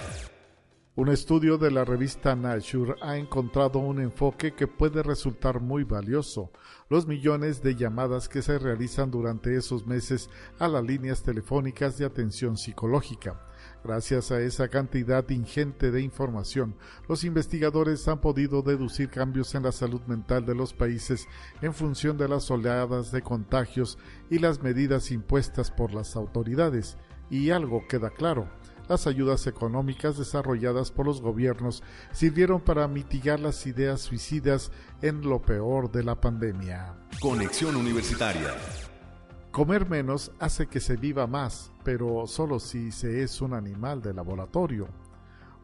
Un estudio de la revista Nature ha encontrado un enfoque que puede resultar muy valioso. Los millones de llamadas que se realizan durante esos meses a las líneas telefónicas de atención psicológica. Gracias a esa cantidad ingente de información, los investigadores han podido deducir cambios en la salud mental de los países en función de las oleadas de contagios y las medidas impuestas por las autoridades. Y algo queda claro, las ayudas económicas desarrolladas por los gobiernos sirvieron para mitigar las ideas suicidas en lo peor de la pandemia. Conexión Universitaria Comer menos hace que se viva más, pero solo si se es un animal de laboratorio.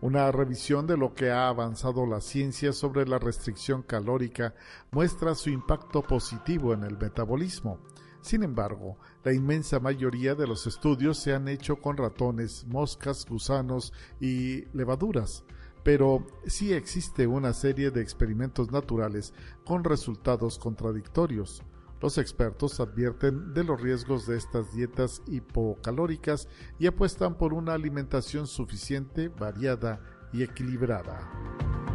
Una revisión de lo que ha avanzado la ciencia sobre la restricción calórica muestra su impacto positivo en el metabolismo. Sin embargo, la inmensa mayoría de los estudios se han hecho con ratones, moscas, gusanos y levaduras, pero sí existe una serie de experimentos naturales con resultados contradictorios. Los expertos advierten de los riesgos de estas dietas hipocalóricas y apuestan por una alimentación suficiente, variada y equilibrada.